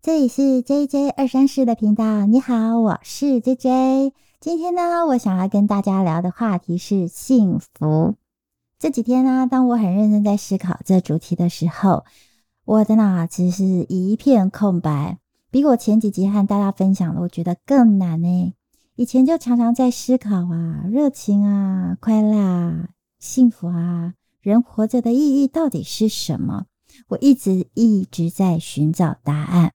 这里是 J J 二三四的频道。你好，我是 J J。今天呢，我想要跟大家聊的话题是幸福。这几天呢，当我很认真在思考这主题的时候，我的脑子是一片空白，比我前几集和大家分享的，我觉得更难呢。以前就常常在思考啊，热情啊，快乐啊，幸福啊，人活着的意义到底是什么？我一直一直在寻找答案。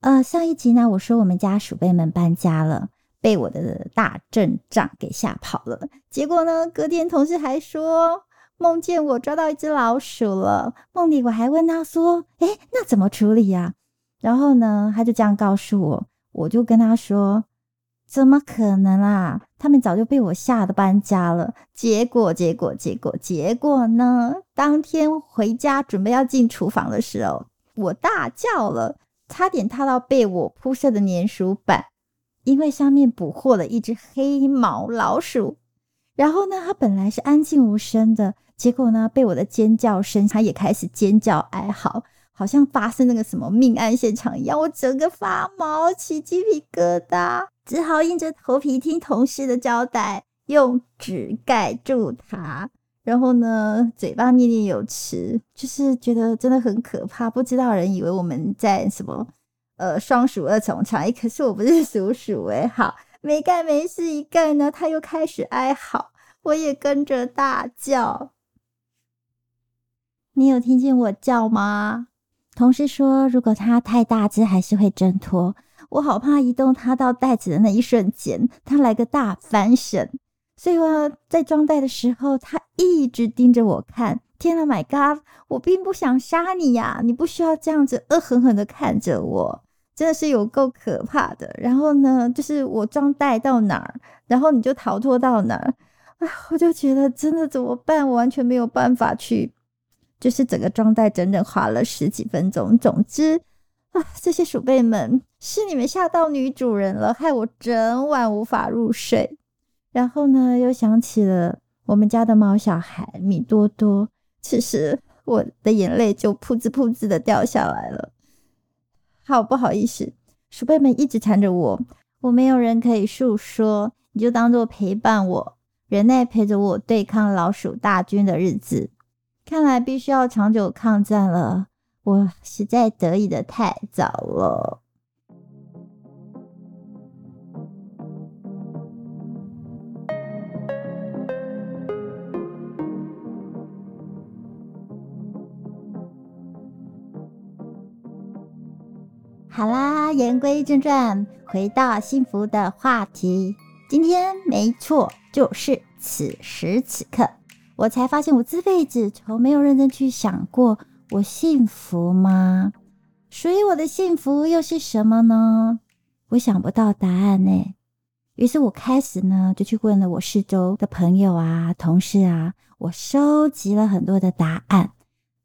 呃，上一集呢，我说我们家鼠辈们搬家了，被我的大阵仗给吓跑了。结果呢，隔天同事还说梦见我抓到一只老鼠了。梦里我还问他说：“哎，那怎么处理呀？”然后呢，他就这样告诉我，我就跟他说。怎么可能啊！他们早就被我吓得搬家了。结果，结果，结果，结果呢？当天回家准备要进厨房的时候，我大叫了，差点踏到被我铺设的粘鼠板，因为上面捕获了一只黑毛老鼠。然后呢，它本来是安静无声的，结果呢，被我的尖叫声，它也开始尖叫哀嚎，好像发生那个什么命案现场一样。我整个发毛，起鸡皮疙瘩。只好硬着头皮听同事的交代，用纸盖住它，然后呢，嘴巴念念有词，就是觉得真的很可怕。不知道人以为我们在什么呃双鼠二重唱，哎，可是我不是鼠鼠哎。好，没干没事一盖呢，他又开始哀嚎，我也跟着大叫。你有听见我叫吗？同事说，如果它太大只，还是会挣脱。我好怕移动它到袋子的那一瞬间，它来个大翻身。所以我在装袋的时候，他一直盯着我看。天啊，My God！我并不想杀你呀，你不需要这样子恶狠狠的看着我，真的是有够可怕的。然后呢，就是我装袋到哪儿，然后你就逃脱到哪儿。啊，我就觉得真的怎么办？我完全没有办法去，就是整个装袋整整花了十几分钟。总之。啊这些鼠辈们，是你们吓到女主人了，害我整晚无法入睡。然后呢，又想起了我们家的猫小孩米多多，此时我的眼泪就噗呲噗呲的掉下来了。好不好意思，鼠辈们一直缠着我，我没有人可以诉说，你就当做陪伴我，人类陪着我对抗老鼠大军的日子。看来必须要长久抗战了。我实在得意的太早了。好啦，言归正传，回到幸福的话题。今天没错，就是此时此刻，我才发现我这辈子从没有认真去想过。我幸福吗？属于我的幸福又是什么呢？我想不到答案呢。于是我开始呢，就去问了我四周的朋友啊、同事啊，我收集了很多的答案。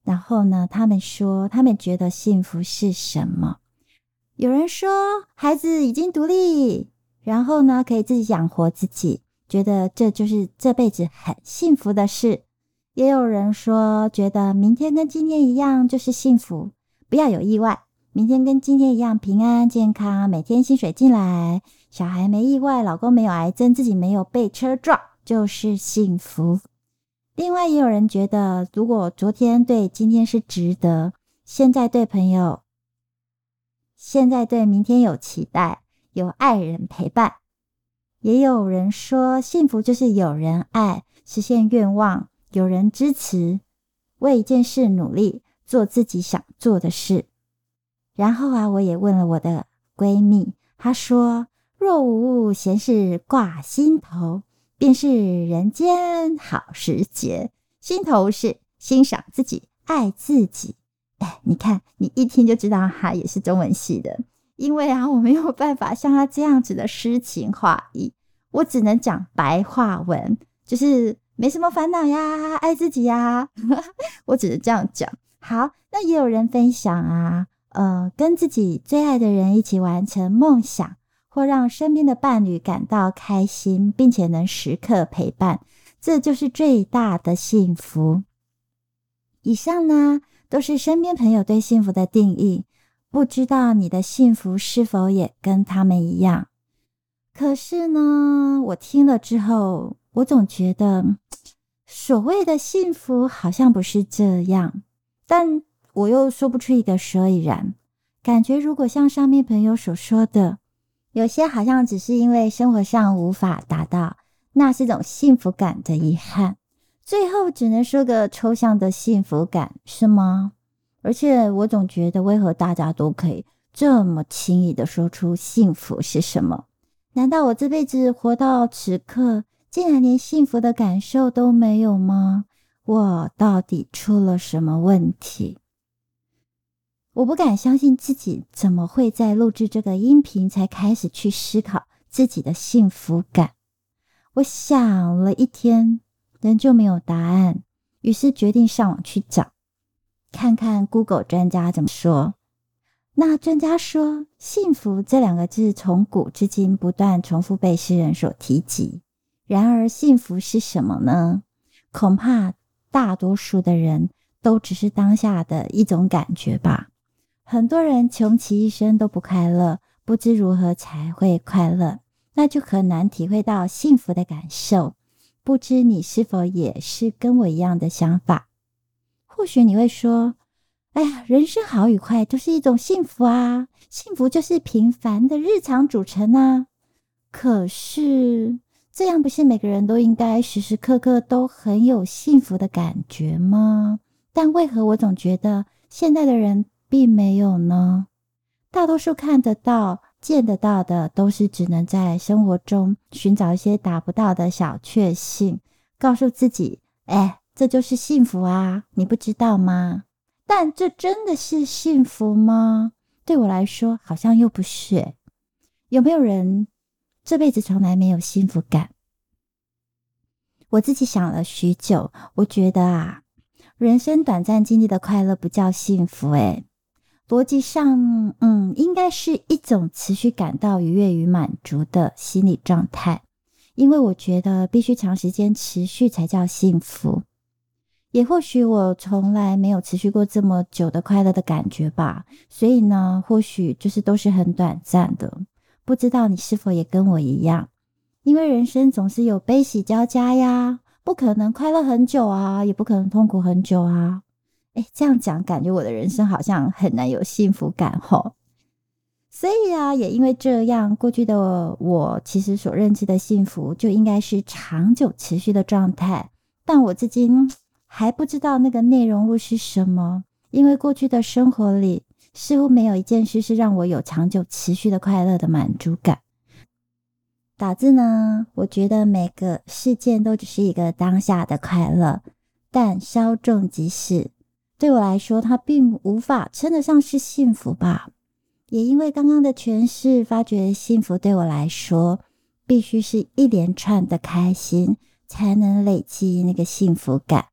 然后呢，他们说他们觉得幸福是什么？有人说孩子已经独立，然后呢可以自己养活自己，觉得这就是这辈子很幸福的事。也有人说，觉得明天跟今天一样就是幸福，不要有意外。明天跟今天一样平安健康，每天薪水进来，小孩没意外，老公没有癌症，自己没有被车撞，就是幸福。另外，也有人觉得，如果昨天对今天是值得，现在对朋友，现在对明天有期待，有爱人陪伴。也有人说，幸福就是有人爱，实现愿望。有人支持，为一件事努力，做自己想做的事。然后啊，我也问了我的闺蜜，她说：“若无闲事挂心头，便是人间好时节。心头是欣赏自己，爱自己。”哎，你看，你一听就知道他也是中文系的。因为啊，我没有办法像他这样子的诗情画意，我只能讲白话文，就是。没什么烦恼呀，爱自己呀，我只能这样讲。好，那也有人分享啊，呃，跟自己最爱的人一起完成梦想，或让身边的伴侣感到开心，并且能时刻陪伴，这就是最大的幸福。以上呢，都是身边朋友对幸福的定义。不知道你的幸福是否也跟他们一样。可是呢，我听了之后，我总觉得所谓的幸福好像不是这样，但我又说不出一个所以然。感觉如果像上面朋友所说的，有些好像只是因为生活上无法达到，那是种幸福感的遗憾。最后只能说个抽象的幸福感，是吗？而且我总觉得，为何大家都可以这么轻易的说出幸福是什么？难道我这辈子活到此刻，竟然连幸福的感受都没有吗？我到底出了什么问题？我不敢相信自己怎么会在录制这个音频才开始去思考自己的幸福感。我想了一天，仍旧没有答案，于是决定上网去找，看看 Google 专家怎么说。那专家说，幸福这两个字从古至今不断重复被世人所提及。然而，幸福是什么呢？恐怕大多数的人都只是当下的一种感觉吧。很多人穷其一生都不快乐，不知如何才会快乐，那就很难体会到幸福的感受。不知你是否也是跟我一样的想法？或许你会说。哎呀，人生好与坏都是一种幸福啊！幸福就是平凡的日常组成啊。可是，这样不是每个人都应该时时刻刻都很有幸福的感觉吗？但为何我总觉得现在的人并没有呢？大多数看得到、见得到的，都是只能在生活中寻找一些达不到的小确幸，告诉自己：“哎，这就是幸福啊！”你不知道吗？但这真的是幸福吗？对我来说，好像又不是。有没有人这辈子从来没有幸福感？我自己想了许久，我觉得啊，人生短暂经历的快乐不叫幸福。诶逻辑上，嗯，应该是一种持续感到愉悦与满足的心理状态。因为我觉得必须长时间持续才叫幸福。也或许我从来没有持续过这么久的快乐的感觉吧，所以呢，或许就是都是很短暂的。不知道你是否也跟我一样？因为人生总是有悲喜交加呀，不可能快乐很久啊，也不可能痛苦很久啊。哎，这样讲，感觉我的人生好像很难有幸福感吼。所以啊，也因为这样，过去的我其实所认知的幸福就应该是长久持续的状态，但我至今。还不知道那个内容物是什么，因为过去的生活里似乎没有一件事是让我有长久持续的快乐的满足感。导致呢，我觉得每个事件都只是一个当下的快乐，但稍纵即逝。对我来说，它并无法称得上是幸福吧。也因为刚刚的诠释，发觉幸福对我来说，必须是一连串的开心，才能累积那个幸福感。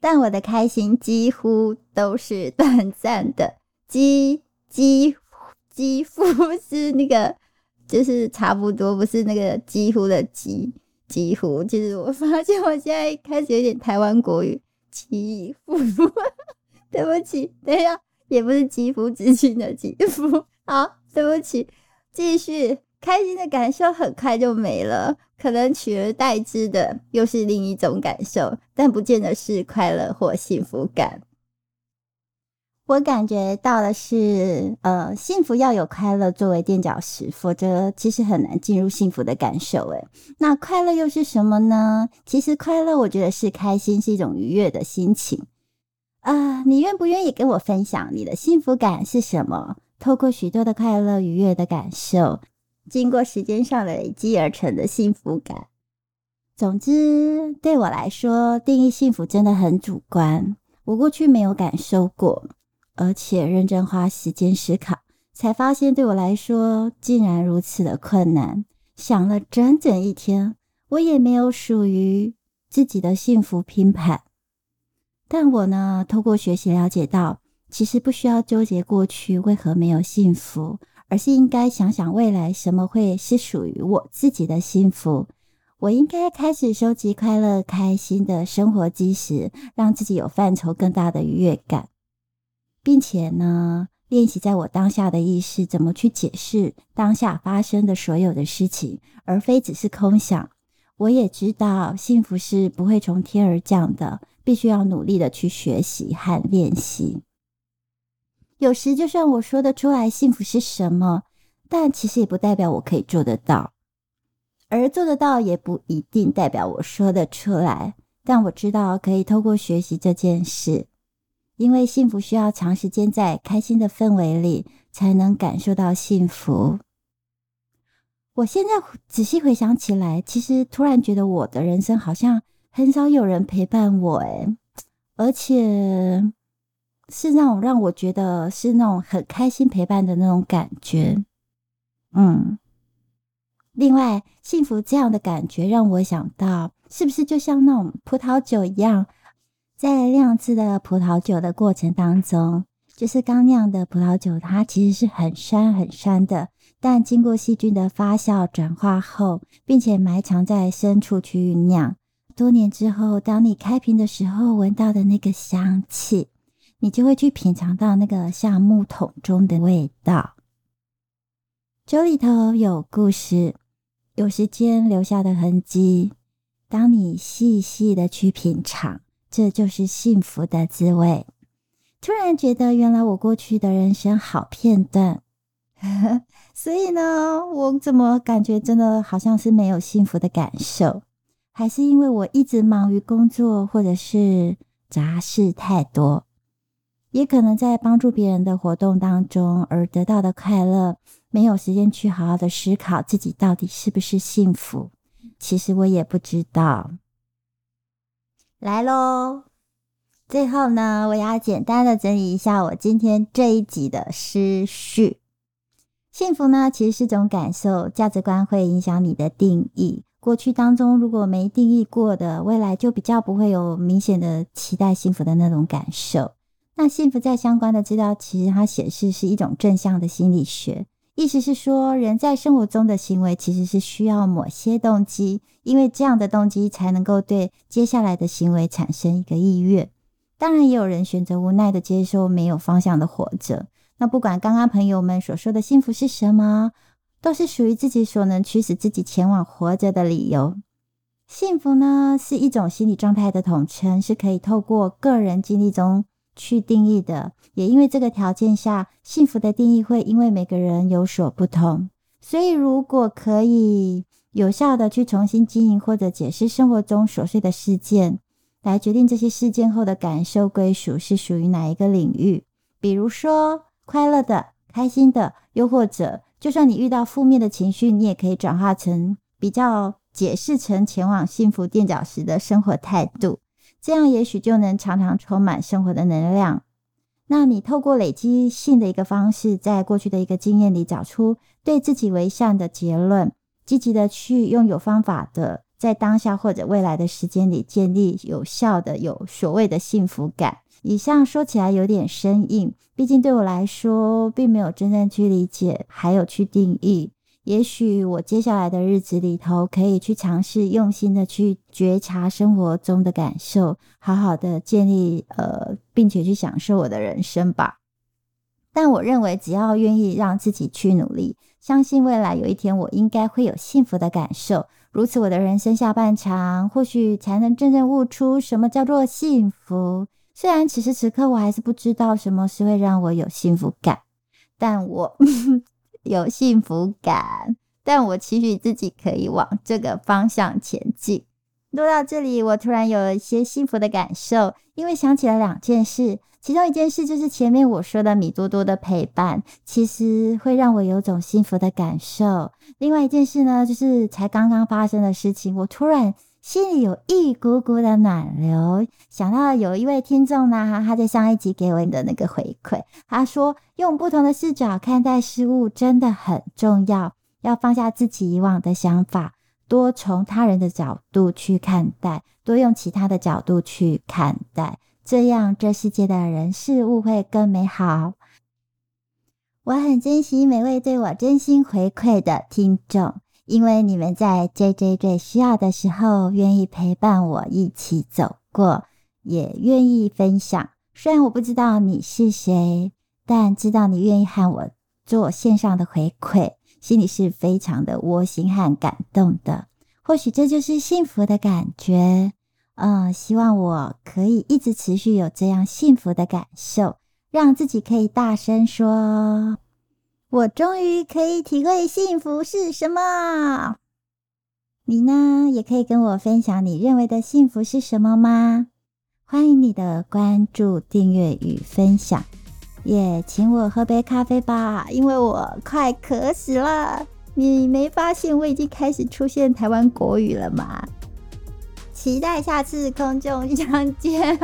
但我的开心几乎都是短暂的，几几几乎是那个，就是差不多，不是那个几乎的几几乎。其实我发现我现在开始有点台湾国语，祈福。对不起，等一下，也不是肌肤之亲的肌肤。好，对不起，继续。开心的感受很快就没了，可能取而代之的又是另一种感受，但不见得是快乐或幸福感。我感觉到的是，呃，幸福要有快乐作为垫脚石，否则其实很难进入幸福的感受。诶，那快乐又是什么呢？其实快乐，我觉得是开心，是一种愉悦的心情。啊，你愿不愿意跟我分享你的幸福感是什么？透过许多的快乐愉悦的感受。经过时间上累积而成的幸福感。总之，对我来说，定义幸福真的很主观。我过去没有感受过，而且认真花时间思考，才发现对我来说竟然如此的困难。想了整整一天，我也没有属于自己的幸福拼盘。但我呢，透过学习了解到，其实不需要纠结过去为何没有幸福。而是应该想想未来什么会是属于我自己的幸福。我应该开始收集快乐、开心的生活基石，让自己有范畴更大的愉悦感。并且呢，练习在我当下的意识怎么去解释当下发生的所有的事情，而非只是空想。我也知道幸福是不会从天而降的，必须要努力的去学习和练习。有时，就算我说得出来幸福是什么，但其实也不代表我可以做得到，而做得到也不一定代表我说得出来。但我知道可以透过学习这件事，因为幸福需要长时间在开心的氛围里才能感受到幸福。我现在仔细回想起来，其实突然觉得我的人生好像很少有人陪伴我，诶而且。是那种让我觉得是那种很开心陪伴的那种感觉，嗯。另外，幸福这样的感觉让我想到，是不是就像那种葡萄酒一样，在酿制的葡萄酒的过程当中，就是刚酿的葡萄酒，它其实是很酸很酸的，但经过细菌的发酵转化后，并且埋藏在深处去酝酿，多年之后，当你开瓶的时候，闻到的那个香气。你就会去品尝到那个橡木桶中的味道。酒里头有故事，有时间留下的痕迹。当你细细的去品尝，这就是幸福的滋味。突然觉得，原来我过去的人生好片段。所以呢，我怎么感觉真的好像是没有幸福的感受？还是因为我一直忙于工作，或者是杂事太多？也可能在帮助别人的活动当中而得到的快乐，没有时间去好好的思考自己到底是不是幸福。其实我也不知道。来喽，最后呢，我要简单的整理一下我今天这一集的思绪。幸福呢，其实是种感受，价值观会影响你的定义。过去当中如果没定义过的，未来就比较不会有明显的期待幸福的那种感受。那幸福在相关的资料，其实它显示是一种正向的心理学，意思是说，人在生活中的行为其实是需要某些动机，因为这样的动机才能够对接下来的行为产生一个意愿。当然，也有人选择无奈的接受没有方向的活着。那不管刚刚朋友们所说的幸福是什么，都是属于自己所能驱使自己前往活着的理由。幸福呢，是一种心理状态的统称，是可以透过个人经历中。去定义的，也因为这个条件下，幸福的定义会因为每个人有所不同。所以，如果可以有效的去重新经营或者解释生活中琐碎的事件，来决定这些事件后的感受归属是属于哪一个领域，比如说快乐的、开心的，又或者就算你遇到负面的情绪，你也可以转化成比较解释成前往幸福垫脚石的生活态度。这样也许就能常常充满生活的能量。那你透过累积性的一个方式，在过去的一个经验里找出对自己为善的结论，积极的去用有方法的，在当下或者未来的时间里建立有效的、有所谓的幸福感。以上说起来有点生硬，毕竟对我来说，并没有真正去理解，还有去定义。也许我接下来的日子里头，可以去尝试用心的去觉察生活中的感受，好好的建立呃，并且去享受我的人生吧。但我认为，只要愿意让自己去努力，相信未来有一天，我应该会有幸福的感受。如此，我的人生下半场，或许才能真正悟出什么叫做幸福。虽然此时此刻，我还是不知道什么是会让我有幸福感，但我。有幸福感，但我期许自己可以往这个方向前进。录到这里，我突然有了一些幸福的感受，因为想起了两件事。其中一件事就是前面我说的米多多的陪伴，其实会让我有种幸福的感受。另外一件事呢，就是才刚刚发生的事情，我突然。心里有一股股的暖流，想到有一位听众呢，他在上一集给我的那个回馈，他说用不同的视角看待事物真的很重要，要放下自己以往的想法，多从他人的角度去看待，多用其他的角度去看待，这样这世界的人事物会更美好。我很珍惜每位对我真心回馈的听众。因为你们在 J J 最需要的时候，愿意陪伴我一起走过，也愿意分享，虽然我不知道你是谁，但知道你愿意和我做线上的回馈，心里是非常的窝心和感动的。或许这就是幸福的感觉。嗯，希望我可以一直持续有这样幸福的感受，让自己可以大声说：“我终于可以体会幸福是什么。”你呢，也可以跟我分享你认为的幸福是什么吗？欢迎你的关注、订阅与分享，也请我喝杯咖啡吧，因为我快渴死了。你没发现我已经开始出现台湾国语了吗？期待下次空中相见。